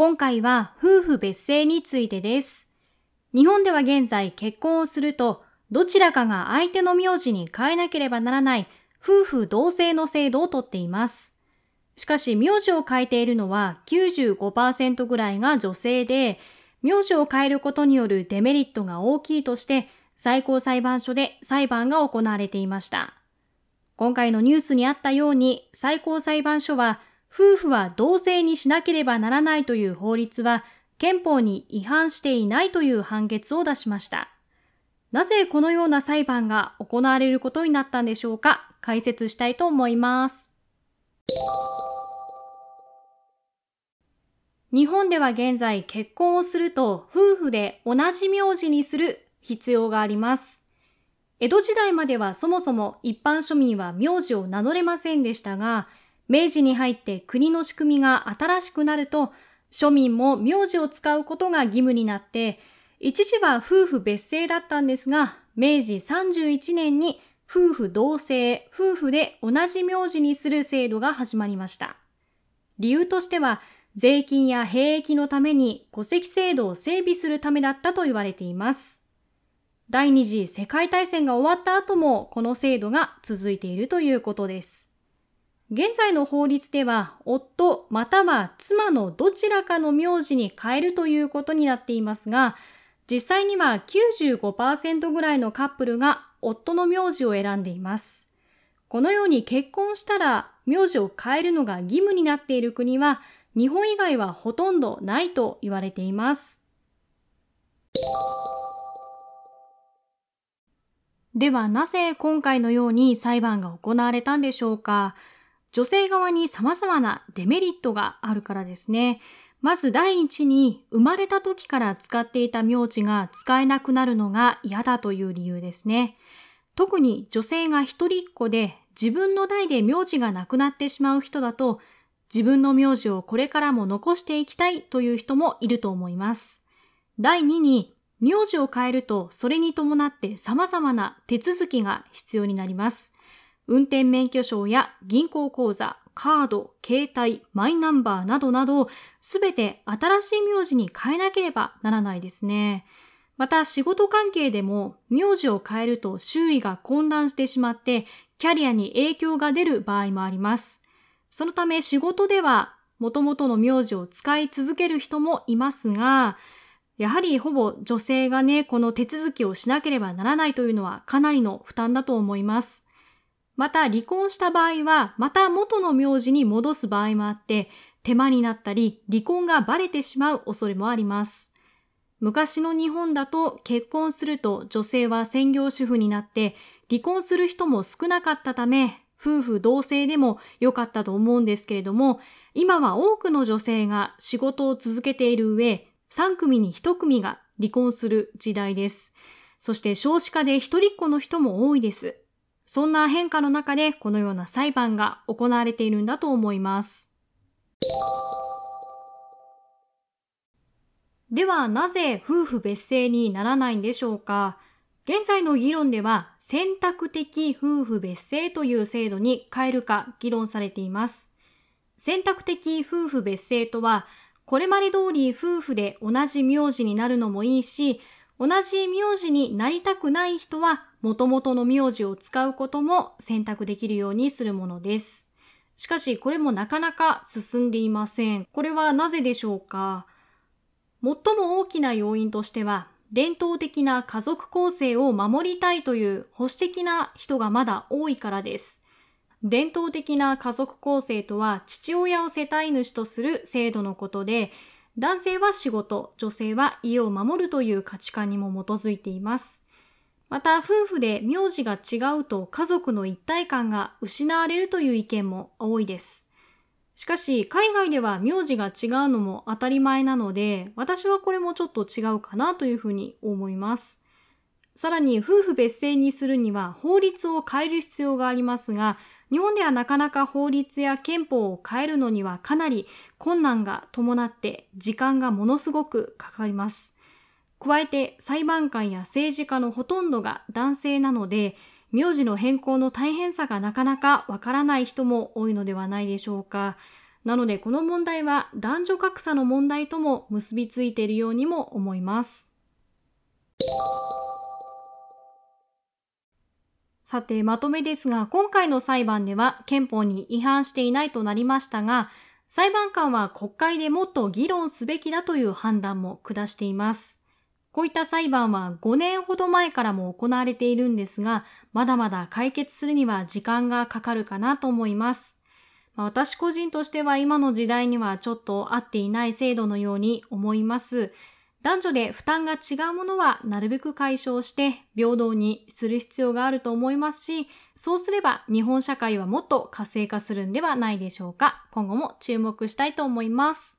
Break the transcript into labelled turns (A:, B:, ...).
A: 今回は夫婦別姓についてです。日本では現在結婚をすると、どちらかが相手の名字に変えなければならない夫婦同姓の制度をとっています。しかし、名字を変えているのは95%ぐらいが女性で、名字を変えることによるデメリットが大きいとして、最高裁判所で裁判が行われていました。今回のニュースにあったように、最高裁判所は、夫婦は同性にしなければならないという法律は、憲法に違反していないという判決を出しました。なぜこのような裁判が行われることになったんでしょうか？解説したいと思います。日本では現在結婚をすると夫婦で同じ名字にする必要があります。江戸時代まではそもそも一般庶民は名字を名乗れませんでしたが、明治に入って国の仕組みが新しくなると、庶民も名字を使うことが義務になって、一時は夫婦別姓だったんですが、明治31年に夫婦同姓、夫婦で同じ名字にする制度が始まりました。理由としては、税金や兵役のために戸籍制度を整備するためだったと言われています。第二次世界大戦が終わった後もこの制度が続いているということです。現在の法律では、夫または妻のどちらかの名字に変えるということになっていますが、実際には95%ぐらいのカップルが夫の名字を選んでいます。このように結婚したら名字を変えるのが義務になっている国は日本以外はほとんどないと言われています。ではなぜ今回のように裁判が行われたんでしょうか？女性側に様々なデメリットがあるからですね。まず第一に、生まれた時から使っていた名字が使えなくなるのが嫌だという理由ですね。特に女性が一人っ子で自分の代で名字がなくなってしまう人だと、自分の名字をこれからも残していきたいという人もいると思います。第二に、名字を変えるとそれに伴って様々な手続きが必要になります。運転免許証や銀行口座、カード、携帯、マイナンバーなどなど、すべて新しい名字に変えなければならないですね。また仕事関係でも名字を変えると周囲が混乱してしまってキャリアに影響が出る場合もあります。そのため仕事では元々の名字を使い続ける人もいますが、やはりほぼ女性がね、この手続きをしなければならないというのはかなりの負担だと思います。また離婚した場合は、また元の名字に戻す場合もあって、手間になったり、離婚がバレてしまう恐れもあります。昔の日本だと結婚すると女性は専業主婦になって離婚する人も少なかったため夫婦同姓でも良かったと思うんですけれども今は多くの女性が仕事を続けている上3組に1組が離婚する時代です。そして少子化で一人っ子の人も多いです。そんな変化の中でこのような裁判が行われているんだと思います。ではなぜ夫婦別姓にならないんでしょうか？現在の議論では選択的夫婦別姓という制度に変えるか議論されています。選択的夫婦別姓とはこれまで通り夫婦で同じ名字になるのもいいし同じ名字になりたくない人は元々の名字を使うことも選択できるようにするものです。しかしこれもなかなか進んでいません。これはなぜでしょうか？最も大きな要因としては伝統的な家族構成を守りたいという保守的な人がまだ多いからです。伝統的な家族構成とは父親を世帯主とする制度のことで、男性は仕事、女性は家を守るという価値観にも基づいています。また、夫婦で名字が違うと家族の一体感が失われるという意見も多いです。しかし、海外では名字が違うのも当たり前なので、私はこれもちょっと違うかなというふうに思います。さらに、夫婦別姓にするには法律を変える必要がありますが、日本ではなかなか法律や憲法を変えるのにはかなり困難が伴って時間がものすごくかかります。加えて裁判官や政治家のほとんどが男性なので、名字の変更の大変さがなかなかわからない人も多いのではないでしょうか。なのでこの問題は男女格差の問題とも結びついているようにも思います。さて、まとめですが、今回の裁判では憲法に違反していないとなりましたが、裁判官は国会でもっと議論すべきだという判断も下しています。こういった裁判は5年ほど前からも行われているんですが、まだまだ解決するには時間がかかるかなと思います。私個人としては今の時代にはちょっと合っていない制度のように思います。男女で負担が違うものはなるべく解消して平等にする必要があると思いますし、そうすれば日本社会はもっと活性化するんではないでしょうか。今後も注目したいと思います。